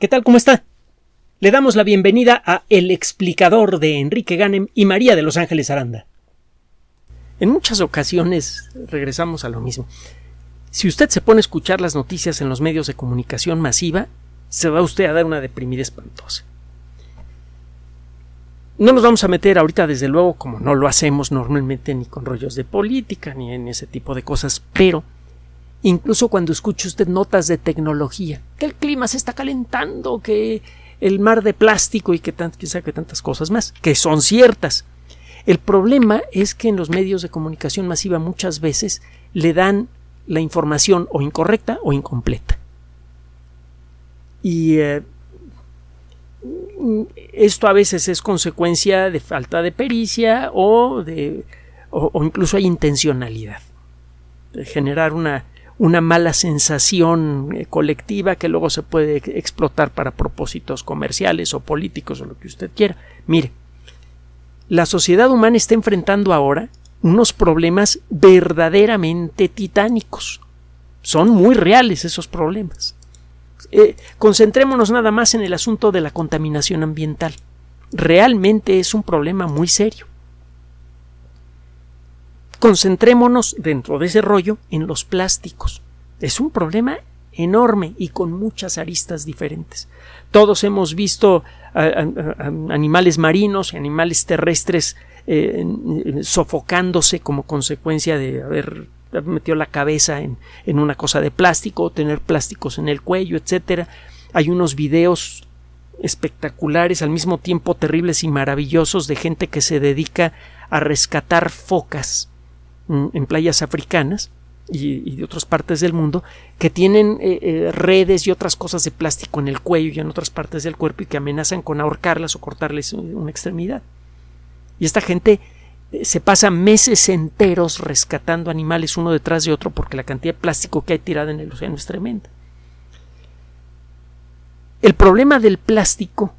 ¿Qué tal? ¿Cómo está? Le damos la bienvenida a El explicador de Enrique Ganem y María de Los Ángeles Aranda. En muchas ocasiones regresamos a lo mismo. Si usted se pone a escuchar las noticias en los medios de comunicación masiva, se va usted a dar una deprimida espantosa. No nos vamos a meter ahorita, desde luego, como no lo hacemos normalmente ni con rollos de política ni en ese tipo de cosas, pero incluso cuando escucha usted notas de tecnología, que el clima se está calentando, que el mar de plástico y que, que tantas cosas más, que son ciertas. El problema es que en los medios de comunicación masiva muchas veces le dan la información o incorrecta o incompleta. Y eh, esto a veces es consecuencia de falta de pericia o de o incluso hay intencionalidad generar una una mala sensación eh, colectiva que luego se puede explotar para propósitos comerciales o políticos o lo que usted quiera. Mire, la sociedad humana está enfrentando ahora unos problemas verdaderamente titánicos. Son muy reales esos problemas. Eh, concentrémonos nada más en el asunto de la contaminación ambiental. Realmente es un problema muy serio concentrémonos dentro de ese rollo en los plásticos. Es un problema enorme y con muchas aristas diferentes. Todos hemos visto animales marinos y animales terrestres eh, sofocándose como consecuencia de haber metido la cabeza en, en, una cosa de plástico o tener plásticos en el cuello, etcétera. Hay unos videos espectaculares, al mismo tiempo terribles y maravillosos, de gente que se dedica a rescatar focas en playas africanas y, de otras partes del mundo que tienen eh, eh, redes y otras cosas de plástico en el cuello y en otras partes del cuerpo y que amenazan con ahorcarlas o cortarles una extremidad. Y esta gente eh, se pasa meses enteros rescatando animales uno detrás de otro porque la cantidad de plástico que hay tirada en el océano es tremenda. El problema del plástico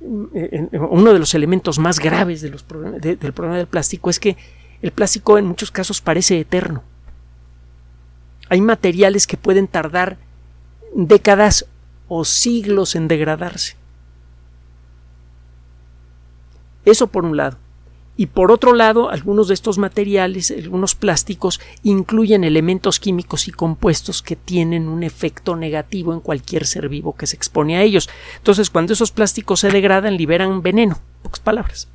mm, uno de los elementos más graves del problema del plástico es que el plástico en muchos casos parece eterno. Hay materiales que pueden tardar décadas o siglos en degradarse. Eso por un lado. Y por otro lado, algunos de estos materiales, algunos plásticos, incluyen elementos químicos y compuestos que tienen un efecto negativo en cualquier ser vivo que se expone a ellos. Entonces, cuando esos plásticos se degradan, liberan veneno. Pocas palabras.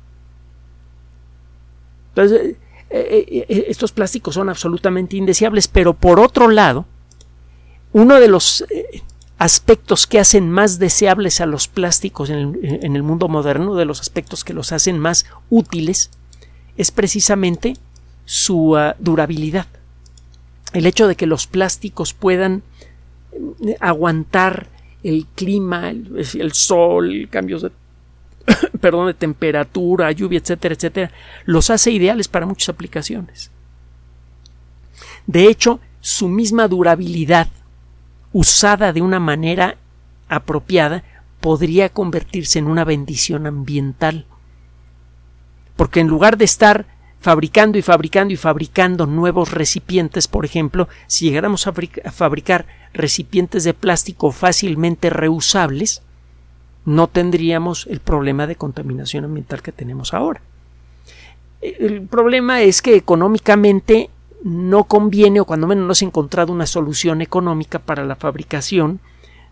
Entonces, eh, eh, eh, estos plásticos son absolutamente indeseables, pero por otro lado, uno de los aspectos que hacen más deseables a los plásticos en el, mundo moderno, de los aspectos que los hacen más útiles, es precisamente su ah, durabilidad. El hecho de que los plásticos puedan aguantar el clima, el, sol, cambios de perdón, de temperatura, lluvia, etcétera, etcétera, los hace ideales para muchas aplicaciones. De hecho, su misma durabilidad, usada de una manera apropiada, podría convertirse en una bendición ambiental. Porque en lugar de estar fabricando y fabricando y fabricando nuevos recipientes, por ejemplo, si llegáramos a fabricar recipientes de plástico fácilmente reusables, no tendríamos el problema de contaminación ambiental que tenemos ahora. El problema es que económicamente no conviene o cuando menos no se ha encontrado una solución económica para la fabricación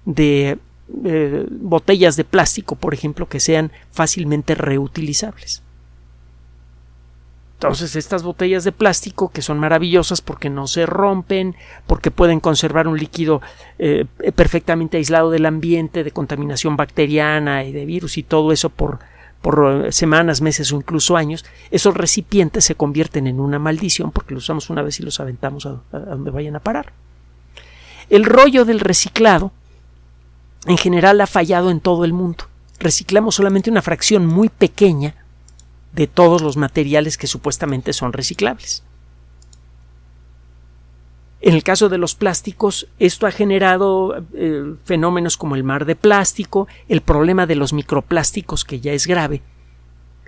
de eh, botellas de plástico, por ejemplo, que sean fácilmente reutilizables. Entonces estas botellas de plástico que son maravillosas porque no se rompen, porque pueden conservar un líquido eh, perfectamente aislado del ambiente, de contaminación bacteriana y de virus y todo eso por, por eh, semanas, meses o incluso años, esos recipientes se convierten en una maldición porque los usamos una vez y los aventamos a donde vayan a parar. El rollo del reciclado en general ha fallado en todo el mundo. Reciclamos solamente una fracción muy pequeña de todos los materiales que supuestamente son reciclables. En el caso de los plásticos, esto ha generado eh, fenómenos como el mar de plástico, el problema de los microplásticos, que ya es grave,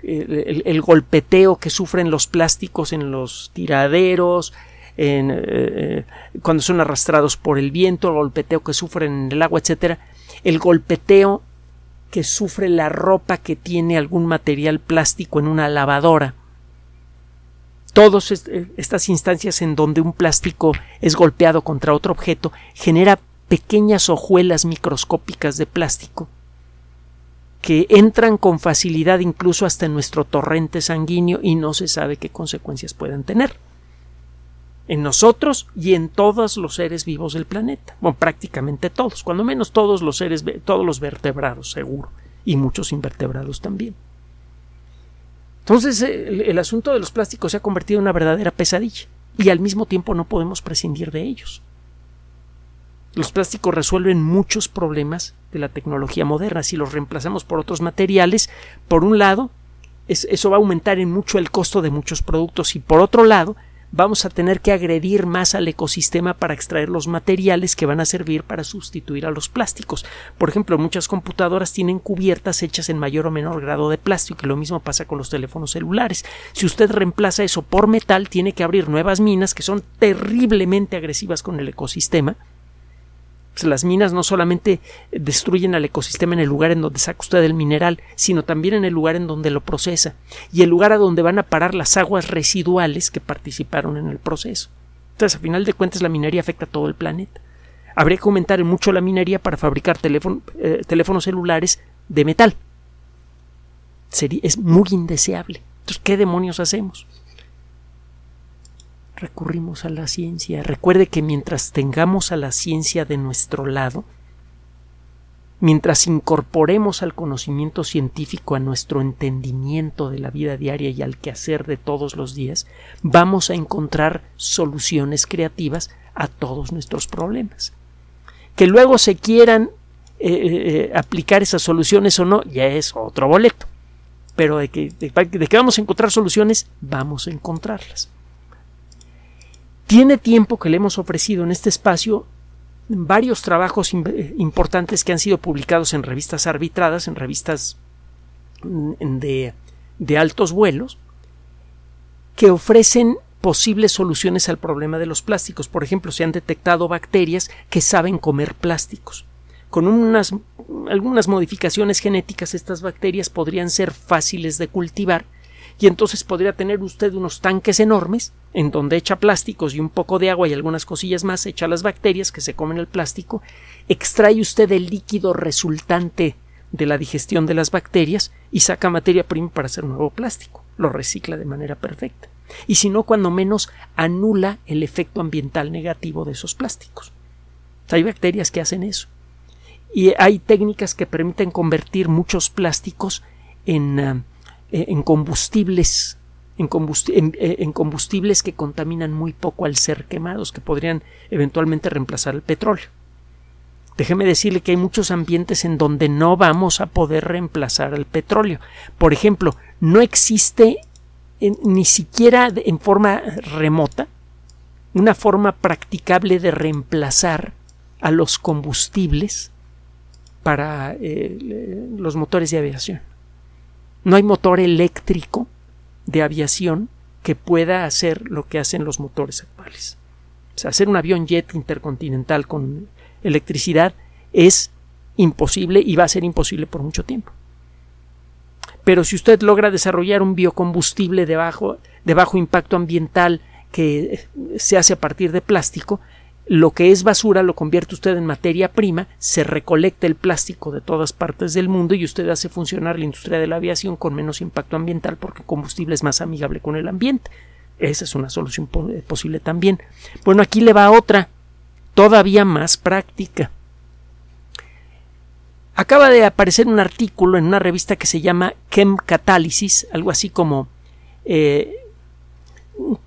el, golpeteo que sufren los plásticos en los tiraderos, en, eh, cuando son arrastrados por el viento, el golpeteo que sufren en el agua, etcétera, el golpeteo que sufre la ropa que tiene algún material plástico en una lavadora. Todas estas instancias en donde un plástico es golpeado contra otro objeto genera pequeñas hojuelas microscópicas de plástico que entran con facilidad incluso hasta en nuestro torrente sanguíneo y no se sabe qué consecuencias pueden tener en nosotros y en todos los seres vivos del planeta. Bueno, prácticamente todos, cuando menos todos los seres, todos los vertebrados, seguro, y muchos invertebrados también. Entonces, el, el, asunto de los plásticos se ha convertido en una verdadera pesadilla y al mismo tiempo no podemos prescindir de ellos. Los plásticos resuelven muchos problemas de la tecnología moderna. Si los reemplazamos por otros materiales, por un lado, eso va a aumentar en mucho el costo de muchos productos y por otro lado, vamos a tener que agredir más al ecosistema para extraer los materiales que van a servir para sustituir a los plásticos. Por ejemplo, muchas computadoras tienen cubiertas hechas en mayor o menor grado de plástico y lo mismo pasa con los teléfonos celulares. Si usted reemplaza eso por metal, tiene que abrir nuevas minas que son terriblemente agresivas con el ecosistema pues, las minas no solamente destruyen al ecosistema en el lugar en donde saca usted el mineral, sino también en el lugar en donde lo procesa y el lugar a donde van a parar las aguas residuales que participaron en el proceso. Entonces, a final de cuentas, la minería afecta a todo el planeta. Habría que aumentar mucho la minería para fabricar eh, teléfonos celulares de metal. Sería, es muy indeseable. Entonces, ¿qué demonios hacemos? Recurrimos a la ciencia. Recuerde que mientras tengamos a la ciencia de nuestro lado, mientras incorporemos al conocimiento científico a nuestro entendimiento de la vida diaria y al quehacer de todos los días, vamos a encontrar soluciones creativas a todos nuestros problemas. Que luego se quieran eh, eh, aplicar esas soluciones o no, ya es otro boleto. Pero de que, de que vamos a encontrar soluciones, vamos a encontrarlas. Tiene tiempo que le hemos ofrecido en este espacio varios trabajos importantes que han sido publicados en revistas arbitradas, en revistas mm, de, de altos vuelos, que ofrecen posibles soluciones al problema de los plásticos. Por ejemplo, se han detectado bacterias que saben comer plásticos. Con unas, algunas modificaciones genéticas, estas bacterias podrían ser fáciles de cultivar y entonces podría tener usted unos tanques enormes en donde echa plásticos y un poco de agua y algunas cosillas más, echa las bacterias que se comen el plástico, extrae usted el líquido resultante de la digestión de las bacterias y saca materia prima para hacer nuevo plástico, lo recicla de manera perfecta. Y si no, cuando menos anula el efecto ambiental negativo de esos plásticos. Hay bacterias que hacen eso. Y hay técnicas que permiten convertir muchos plásticos en ah, eh, en combustibles eh, en, combustibles que contaminan muy poco al ser quemados, que podrían eventualmente reemplazar el petróleo. Déjeme decirle que hay muchos ambientes en donde no vamos a poder reemplazar el petróleo. Por ejemplo, no existe ni siquiera en forma remota una forma practicable de reemplazar a los combustibles para eh, los motores de aviación. No hay motor eléctrico de aviación que pueda hacer lo que hacen los motores actuales. O sea, hacer un avión jet intercontinental con electricidad es imposible y va a ser imposible por mucho tiempo. Pero si usted logra desarrollar un biocombustible de bajo, de bajo impacto ambiental que se hace a partir de plástico, lo que es basura lo convierte usted en materia prima, se recolecta el plástico de todas partes del mundo y usted hace funcionar la industria de la aviación con menos impacto ambiental porque el combustible es más amigable con el ambiente. Esa es una solución eh, posible también. Bueno, aquí le va otra, todavía más práctica. Acaba de aparecer un artículo en una revista que se llama Chem Catálisis, algo así como eh,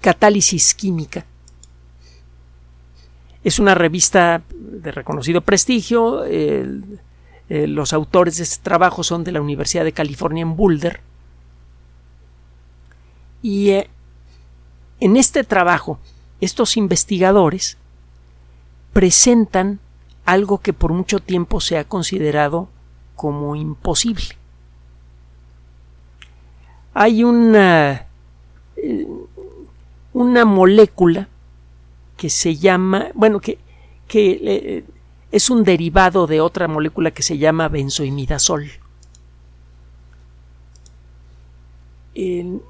catálisis química es una revista de reconocido prestigio. los autores de este trabajo son de la Universidad de California en Boulder. Y eh, en este trabajo, estos investigadores presentan algo que por mucho tiempo se ha considerado como imposible. Hay una, eh, una molécula que se llama, bueno, que, que es un derivado de otra molécula que se llama benzoimidazol. El,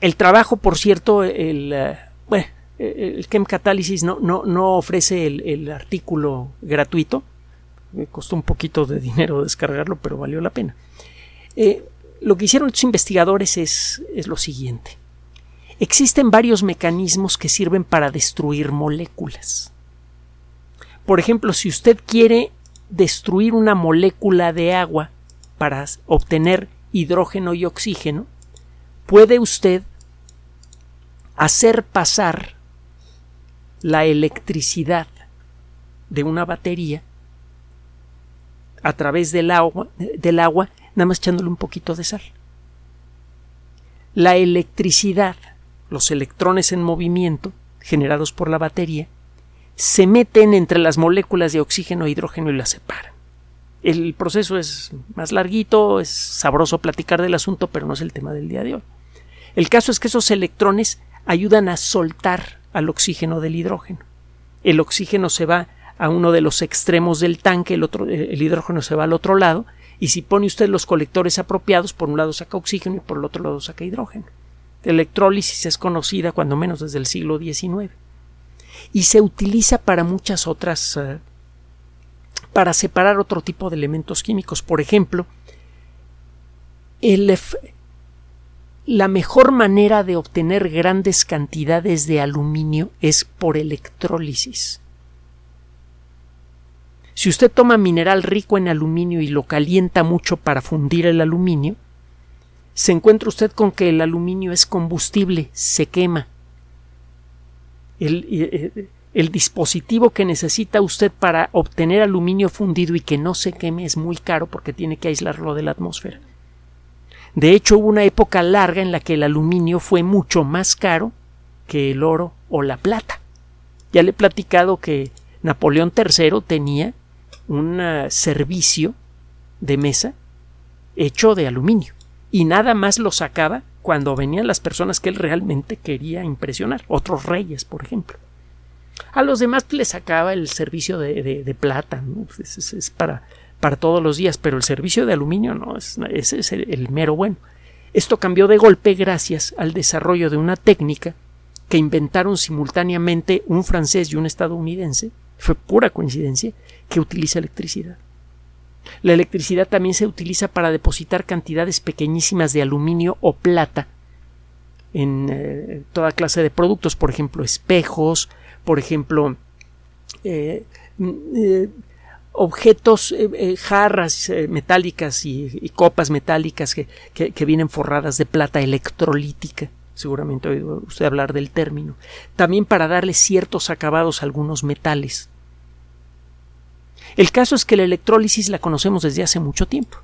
el trabajo, por cierto, el, eh, bueno, el no, no, no ofrece el, artículo gratuito. Me costó un poquito de dinero descargarlo, pero valió la pena. Eh, lo que hicieron estos investigadores es, es lo siguiente. Existen varios mecanismos que sirven para destruir moléculas. Por ejemplo, si usted quiere destruir una molécula de agua para obtener hidrógeno y oxígeno, puede usted hacer pasar la electricidad de una batería a través del agua, nada más echándole un poquito de sal. La electricidad, los electrones en movimiento generados por la batería, se meten entre las moléculas de oxígeno e hidrógeno y las separan. El proceso es más larguito, es sabroso platicar del asunto, pero no es el tema del día de hoy. El caso es que esos electrones ayudan a soltar al oxígeno del hidrógeno. El oxígeno se va a uno de los extremos del tanque, el, otro, el hidrógeno se va al otro lado, y si pone usted los colectores apropiados, por un lado saca oxígeno y por el otro lado saca hidrógeno. Electrólisis es conocida cuando menos desde el siglo XIX y se utiliza para muchas otras eh, para separar otro tipo de elementos químicos. Por ejemplo, el, la mejor manera de obtener grandes cantidades de aluminio es por electrólisis. Si usted toma mineral rico en aluminio y lo calienta mucho para fundir el aluminio, se encuentra usted con que el aluminio es combustible, se quema. El, el, el, dispositivo que necesita usted para obtener aluminio fundido y que no se queme es muy caro porque tiene que aislarlo de la atmósfera. De hecho, hubo una época larga en la que el aluminio fue mucho más caro que el oro o la plata. Ya le he platicado que Napoleón III tenía un ah, servicio de mesa hecho de aluminio y nada más lo sacaba cuando venían las personas que él realmente quería impresionar, otros reyes, por ejemplo. A los demás le sacaba el servicio de, plata, es, para para todos los días, pero el servicio de aluminio no, es, ese es el, mero bueno. Esto cambió de golpe gracias al desarrollo de una técnica que inventaron simultáneamente un francés y un estadounidense, fue pura coincidencia, que utiliza electricidad. La electricidad también se utiliza para depositar cantidades pequeñísimas de aluminio o plata en eh, toda clase de productos, por ejemplo, espejos, por ejemplo, eh, objetos, eh, eh, jarras metálicas y, copas metálicas que, vienen forradas de plata electrolítica. Seguramente oído usted hablar del término. También para darle ciertos acabados a algunos metales. El caso es que la electrólisis la conocemos desde hace mucho tiempo.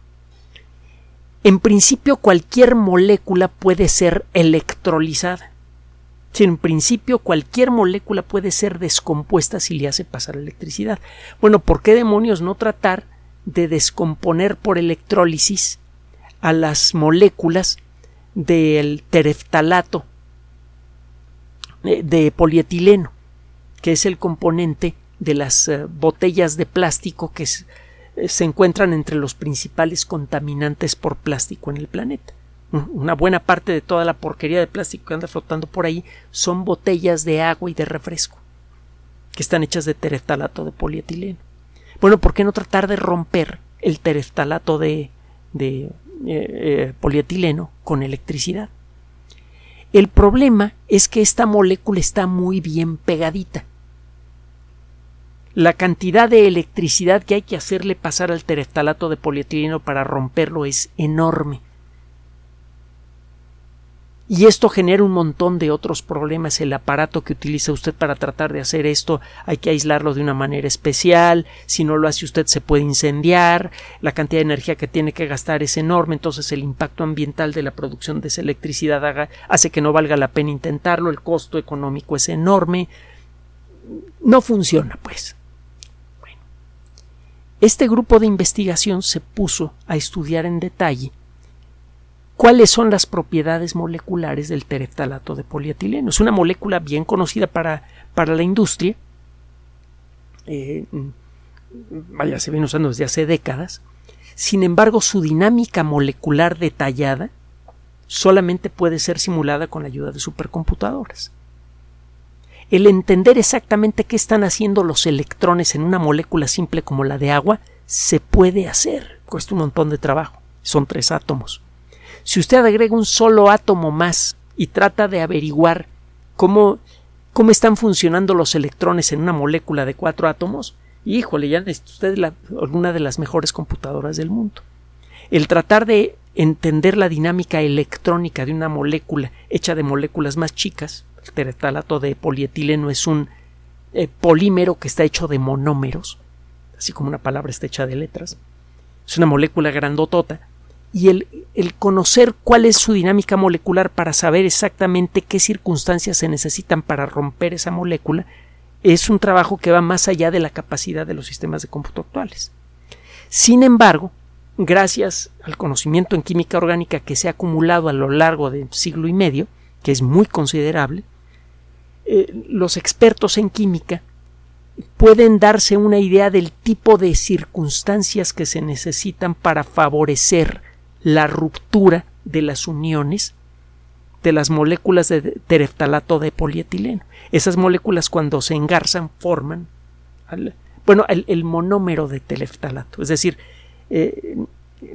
En principio cualquier molécula puede ser electrolizada en principio cualquier molécula puede ser descompuesta si le hace pasar electricidad. Bueno, ¿por qué demonios no tratar de descomponer por electrólisis a las moléculas del tereftalato eh, de polietileno, que es el componente de las eh, botellas de plástico que eh, se encuentran entre los principales contaminantes por plástico en el planeta una buena parte de toda la porquería de plástico que anda flotando por ahí son botellas de agua y de refresco que están hechas de tereftalato de polietileno. Bueno, ¿por qué no tratar de romper el tereftalato de, de eh, polietileno con electricidad? El problema es que esta molécula está muy bien pegadita. La cantidad de electricidad que hay que hacerle pasar al tereftalato de polietileno para romperlo es enorme. Y esto genera un montón de otros problemas. El aparato que utiliza usted para tratar de hacer esto hay que aislarlo de una manera especial. Si no lo hace usted se puede incendiar. La cantidad de energía que tiene que gastar es enorme. Entonces el impacto ambiental de la producción de esa electricidad hace que no valga la pena intentarlo. El costo económico es enorme. No funciona, pues. Este grupo de investigación se puso a estudiar en detalle cuáles son las propiedades moleculares del tereftalato de polietileno. Es una molécula bien conocida para, para la industria eh, vaya, se viene usando desde hace décadas. Sin embargo, su dinámica molecular detallada solamente puede ser simulada con la ayuda de supercomputadoras. El entender exactamente qué están haciendo los electrones en una molécula simple como la de agua se puede hacer. Cuesta un montón de trabajo. Son tres átomos. Si usted agrega un solo átomo más y trata de averiguar cómo, cómo están funcionando los electrones en una molécula de cuatro átomos, híjole, ya es usted la, una de las mejores computadoras del mundo. El tratar de entender la dinámica electrónica de una molécula hecha de moléculas más chicas, el de polietileno es un eh, polímero que está hecho de monómeros, así como una palabra está hecha de letras. Es una molécula grandotota y el, el, conocer cuál es su dinámica molecular para saber exactamente qué circunstancias se necesitan para romper esa molécula es un trabajo que va más allá de la capacidad de los sistemas de cómputo actuales. Sin embargo, gracias al conocimiento en química orgánica que se ha acumulado a lo largo del siglo y medio, que es muy considerable, eh, los expertos en química pueden darse una idea del tipo de circunstancias que se necesitan para favorecer la ruptura de las uniones de las moléculas de tereftalato de polietileno. Esas moléculas cuando se engarzan forman bueno, el, monómero de tereftalato. Es decir, eh,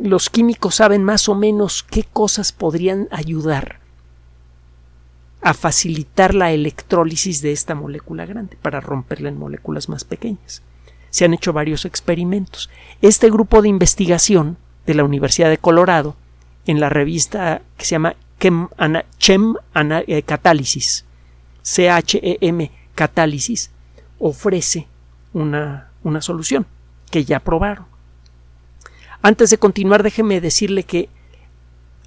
los químicos saben más o menos qué cosas podrían ayudar a facilitar la electrólisis de esta molécula grande para romperla en moléculas más pequeñas. Se han hecho varios experimentos. Este grupo de investigación de la Universidad de Colorado, en la revista que se llama Chem, eh, Catálisis, CHEM Catálisis, ofrece una, una solución que ya probaron. Antes de continuar, déjeme decirle que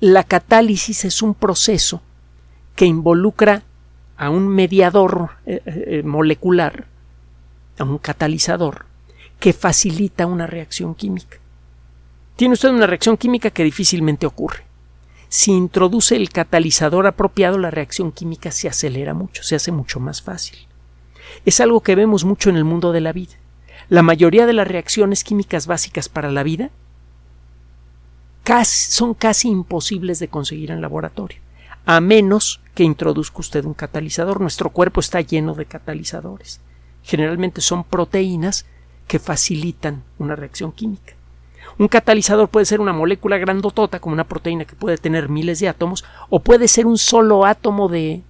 la catálisis es un proceso que involucra a un mediador eh, eh, molecular, a un catalizador, que facilita una reacción química. Tiene usted una reacción química que difícilmente ocurre. Si introduce el catalizador apropiado, la reacción química se acelera mucho, se hace mucho más fácil. Es algo que vemos mucho en el mundo de la vida. La mayoría de las reacciones químicas básicas para la vida son casi imposibles de conseguir en laboratorio, a menos que introduzca usted un catalizador. Nuestro cuerpo está lleno de catalizadores. Generalmente son proteínas que facilitan una reacción química. Un catalizador puede ser una molécula grandotota, como una proteína que puede tener miles de átomos, o puede ser un solo átomo de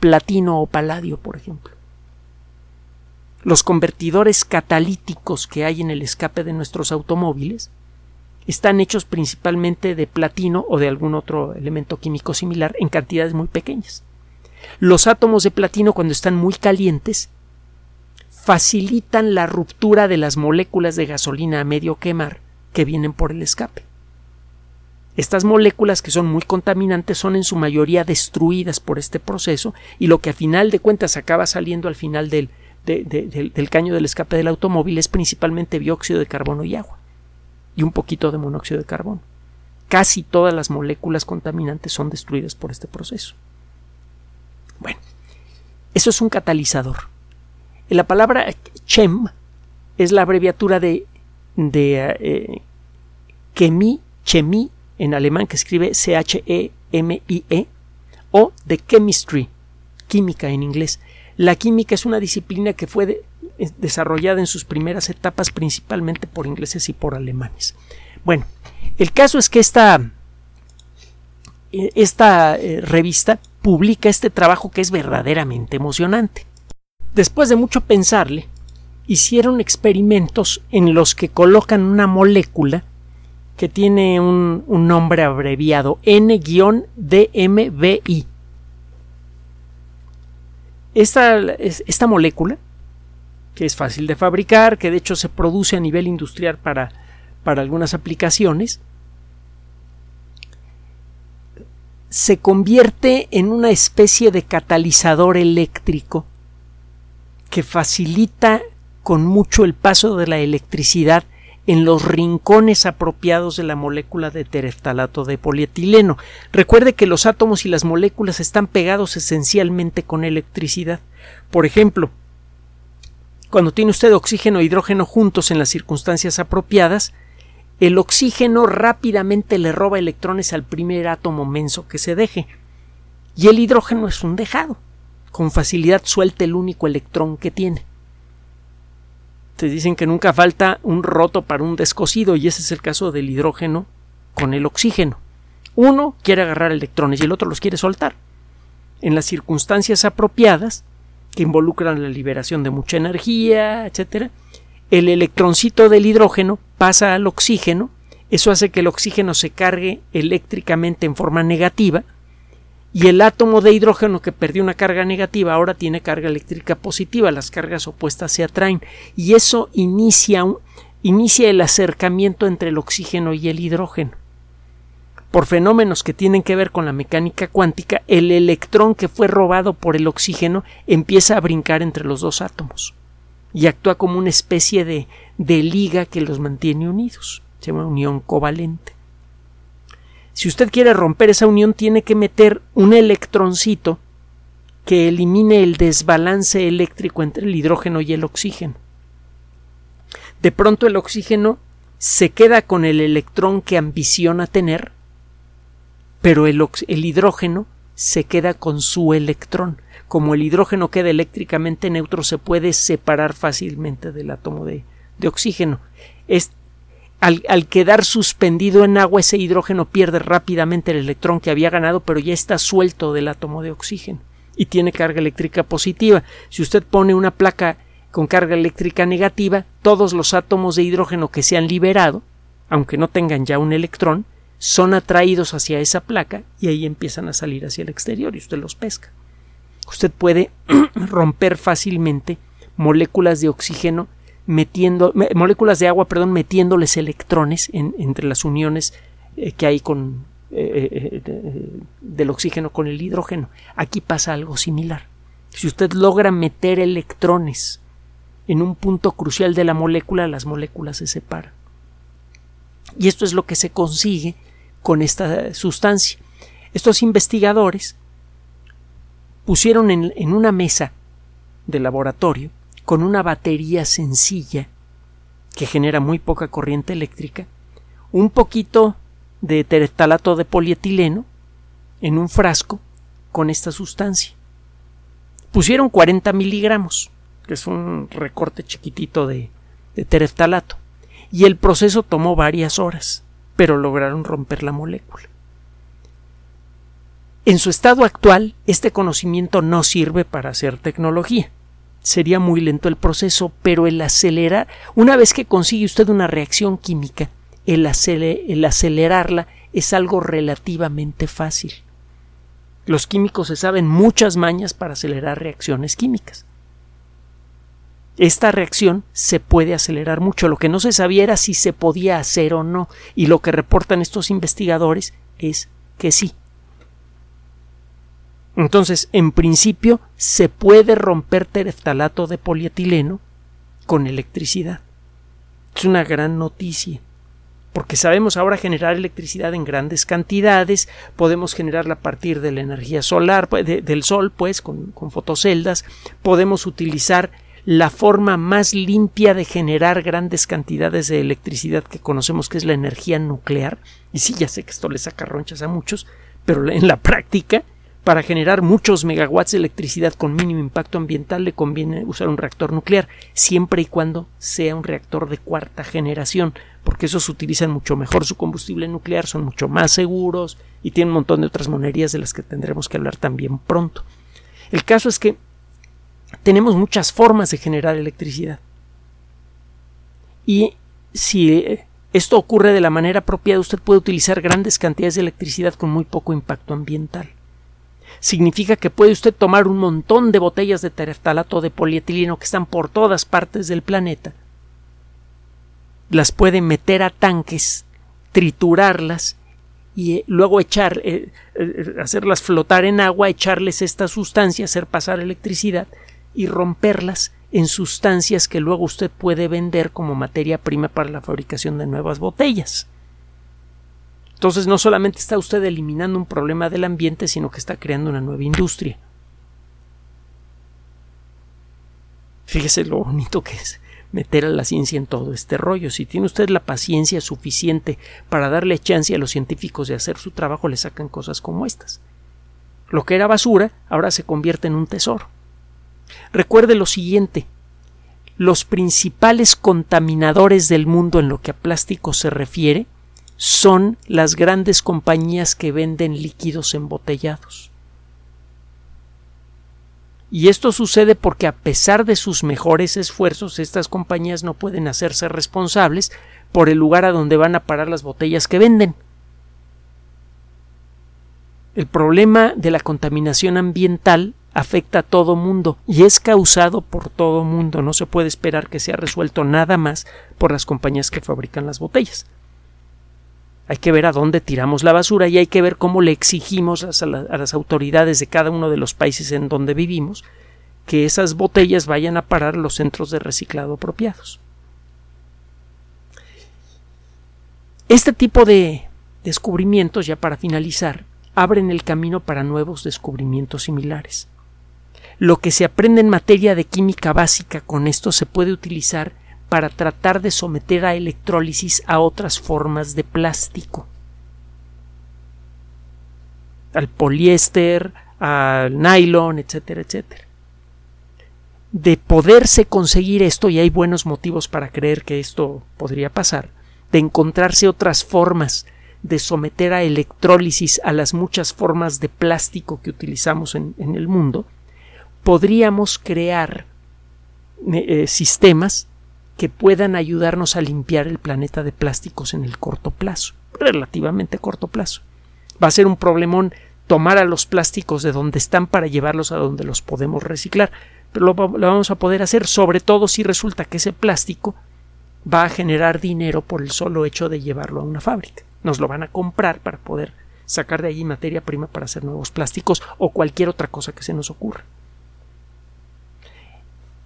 platino o paladio, por ejemplo. Los convertidores catalíticos que hay en el escape de nuestros automóviles están hechos principalmente de platino o de algún otro elemento químico similar en cantidades muy pequeñas. Los átomos de platino cuando están muy calientes facilitan la ruptura de las moléculas de gasolina a medio quemar que vienen por el escape. Estas moléculas que son muy contaminantes son en su mayoría destruidas por este proceso y lo que a final de cuentas acaba saliendo al final del, del caño del escape del automóvil es principalmente dióxido de carbono y agua y un poquito de monóxido de carbono. Casi todas las moléculas contaminantes son destruidas por este proceso. Bueno, eso es un catalizador. La palabra CHEM es la abreviatura de, de eh, chemie, en alemán que escribe C-H-E-M-I-E, -E, o de chemistry, química en inglés. La química es una disciplina que fue de, desarrollada en sus primeras etapas principalmente por ingleses y por alemanes. Bueno, el caso es que esta, esta eh, revista publica este trabajo que es verdaderamente emocionante. Después de mucho pensarle, hicieron experimentos en los que colocan una molécula que tiene un, un nombre abreviado N-DMBI. Esta, esta molécula que es fácil de fabricar, que de hecho se produce a nivel industrial para, para algunas aplicaciones, se convierte en una especie de catalizador eléctrico que facilita con mucho el paso de la electricidad en los rincones apropiados de la molécula de tereftalato de polietileno. Recuerde que los átomos y las moléculas están pegados esencialmente con electricidad. Por ejemplo, cuando tiene usted oxígeno e hidrógeno juntos en las circunstancias apropiadas, el oxígeno rápidamente le roba electrones al primer átomo menso que se deje. Y el hidrógeno es un dejado. Con facilidad suelta el único electrón que tiene. Dicen que nunca falta un roto para un descosido, y ese es el caso del hidrógeno con el oxígeno. Uno quiere agarrar electrones y el otro los quiere soltar. En las circunstancias apropiadas, que involucran la liberación de mucha energía, etc., el electroncito del hidrógeno pasa al oxígeno, eso hace que el oxígeno se cargue eléctricamente en forma negativa, y el átomo de hidrógeno que perdió una carga negativa ahora tiene carga eléctrica positiva, las cargas opuestas se atraen, y eso inicia, inicia el acercamiento entre el oxígeno y el hidrógeno por fenómenos que tienen que ver con la mecánica cuántica, el electrón que fue robado por el oxígeno empieza a brincar entre los dos átomos y actúa como una especie de, de liga que los mantiene unidos. Se llama unión covalente. Si usted quiere romper esa unión, tiene que meter un electroncito que elimine el desbalance eléctrico entre el hidrógeno y el oxígeno. De pronto el oxígeno se queda con el electrón que ambiciona tener pero el, hidrógeno se queda con su electrón. Como el hidrógeno queda eléctricamente neutro, se puede separar fácilmente del átomo de, oxígeno. Al, quedar suspendido en agua, ese hidrógeno pierde rápidamente el electrón que había ganado, pero ya está suelto del átomo de oxígeno y tiene carga eléctrica positiva. Si usted pone una placa con carga eléctrica negativa, todos los átomos de hidrógeno que se han liberado, aunque no tengan ya un electrón, son atraídos hacia esa placa y ahí empiezan a salir hacia el exterior y usted los pesca. Usted puede romper fácilmente moléculas de oxígeno metiendo moléculas de agua, perdón, metiéndoles electrones entre las uniones eh, que hay con eh, eh, del oxígeno con el hidrógeno. Aquí pasa algo similar. Si usted logra meter electrones en un punto crucial de la molécula, las moléculas se separan. Y esto es lo que se consigue con esta sustancia. Estos investigadores pusieron en, una mesa de laboratorio con una batería sencilla que genera muy poca corriente eléctrica, un poquito de tereftalato de polietileno en un frasco con esta sustancia. Pusieron 40 miligramos, que es un recorte chiquitito de, de tereftalato, y el proceso tomó varias horas pero lograron romper la molécula. En su estado actual, este conocimiento no sirve para hacer tecnología. Sería muy lento el proceso, pero el acelerar, una vez que consigue usted una reacción química, el, el acelerarla es algo relativamente fácil. Los químicos se saben muchas mañas para acelerar reacciones químicas. Esta reacción se puede acelerar mucho. Lo que no se sabía era si se podía hacer o no, y lo que reportan estos investigadores es que sí. Entonces, en principio, se puede romper tereftalato de polietileno con electricidad. Es una gran noticia, porque sabemos ahora generar electricidad en grandes cantidades, podemos generarla a partir de la energía solar, del sol, pues, con, con fotoceldas, podemos utilizar la forma más limpia de generar grandes cantidades de electricidad que conocemos que es la energía nuclear. Y sí, ya sé que esto le saca ronchas a muchos, pero en la práctica, para generar muchos megawatts de electricidad con mínimo impacto ambiental le conviene usar un reactor nuclear, siempre y cuando sea un reactor de cuarta generación, porque esos utilizan mucho mejor su combustible nuclear, son mucho más seguros y tienen un montón de otras monerías de las que tendremos que hablar también pronto. El caso es que tenemos muchas formas de generar electricidad. Y si esto ocurre de la manera apropiada, usted puede utilizar grandes cantidades de electricidad con muy poco impacto ambiental. Significa que puede usted tomar un montón de botellas de tereftalato de polietileno que están por todas partes del planeta, las puede meter a tanques, triturarlas y eh, luego echar, eh, eh, hacerlas flotar en agua, echarles esta sustancia, hacer pasar electricidad y romperlas en sustancias que luego usted puede vender como materia prima para la fabricación de nuevas botellas. Entonces no solamente está usted eliminando un problema del ambiente, sino que está creando una nueva industria. Fíjese lo bonito que es meter a la ciencia en todo este rollo. Si tiene usted la paciencia suficiente para darle chance a los científicos de hacer su trabajo, le sacan cosas como estas. Lo que era basura ahora se convierte en un tesoro. Recuerde lo siguiente. Los principales contaminadores del mundo en lo que a plástico se refiere son las grandes compañías que venden líquidos embotellados. Y esto sucede porque a pesar de sus mejores esfuerzos, estas compañías no pueden hacerse responsables por el lugar a donde van a parar las botellas que venden. El problema de la contaminación ambiental afecta a todo mundo y es causado por todo mundo. No se puede esperar que sea resuelto nada más por las compañías que fabrican las botellas. Hay que ver a dónde tiramos la basura y hay que ver cómo le exigimos a, las autoridades de cada uno de los países en donde vivimos que esas botellas vayan a parar los centros de reciclado apropiados. Este tipo de descubrimientos, ya para finalizar, abren el camino para nuevos descubrimientos similares. Lo que se aprende en materia de química básica con esto se puede utilizar para tratar de someter a electrólisis a otras formas de plástico. Al poliéster, al nylon, etcétera, etcétera. De poderse conseguir esto, y hay buenos motivos para creer que esto podría pasar, de encontrarse otras formas de someter a electrólisis a las muchas formas de plástico que utilizamos en, el mundo, podríamos crear eh, eh, sistemas que puedan ayudarnos a limpiar el planeta de plásticos en el corto plazo, relativamente corto plazo. Va a ser un problemón tomar a los plásticos de donde están para llevarlos a donde los podemos reciclar, pero lo, lo vamos a poder hacer sobre todo si resulta que ese plástico va a generar dinero por el solo hecho de llevarlo a una fábrica. Nos lo van a comprar para poder sacar de allí materia prima para hacer nuevos plásticos o cualquier otra cosa que se nos ocurra.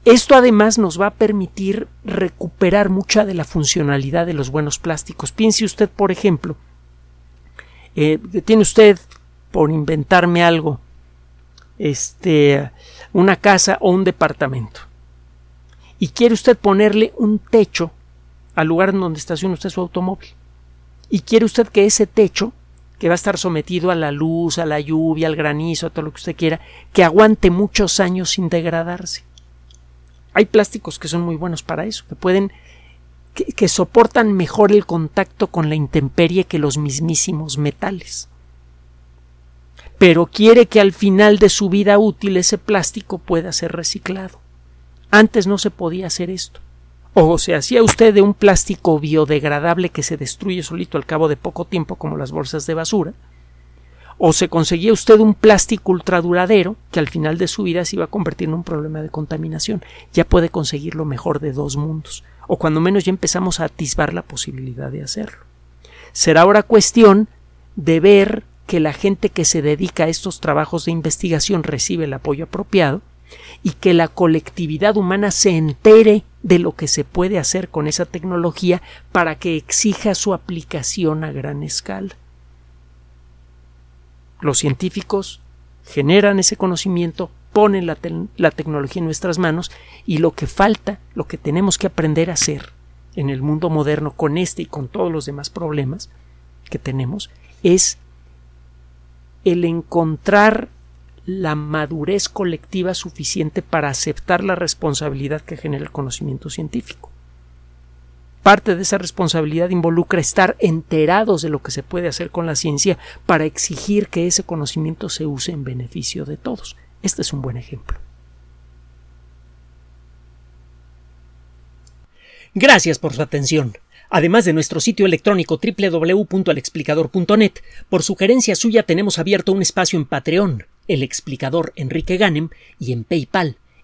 Esto además nos va a permitir recuperar mucha de la funcionalidad de los buenos plásticos. Piense usted, por ejemplo, eh, tiene usted, por inventarme algo, este, una casa o un departamento y quiere usted ponerle un techo al lugar en donde estaciona usted su automóvil y quiere usted que ese techo que va a estar sometido a la luz, a la lluvia, al granizo, a todo lo que usted quiera, que aguante muchos años sin degradarse. Hay plásticos que son muy buenos para eso, que pueden que, soportan mejor el contacto con la intemperie que los mismísimos metales. Pero quiere que al final de su vida útil ese plástico pueda ser reciclado. Antes no se podía hacer esto. O se hacía usted de un plástico biodegradable que se destruye solito al cabo de poco tiempo como las bolsas de basura, o se conseguía usted un plástico ultraduradero que al final de su vida se iba a convertir en un problema de contaminación. Ya puede conseguir lo mejor de dos mundos, o cuando menos ya empezamos a atisbar la posibilidad de hacerlo. Será ahora cuestión de ver que la gente que se dedica a estos trabajos de investigación recibe el apoyo apropiado y que la colectividad humana se entere de lo que se puede hacer con esa tecnología para que exija su aplicación a gran escala. Los científicos generan ese conocimiento, ponen la, tecnología en nuestras manos y lo que falta, lo que tenemos que aprender a hacer en el mundo moderno con este y con todos los demás problemas que tenemos es el encontrar la madurez colectiva suficiente para aceptar la responsabilidad que genera el conocimiento científico parte de esa responsabilidad involucra estar enterados de lo que se puede hacer con la ciencia para exigir que ese conocimiento se use en beneficio de todos. Este es un buen ejemplo. Gracias por su atención. Además de nuestro sitio electrónico www.alexplicador.net, por sugerencia suya tenemos abierto un espacio en Patreon, el explicador Enrique Ganem, y en PayPal,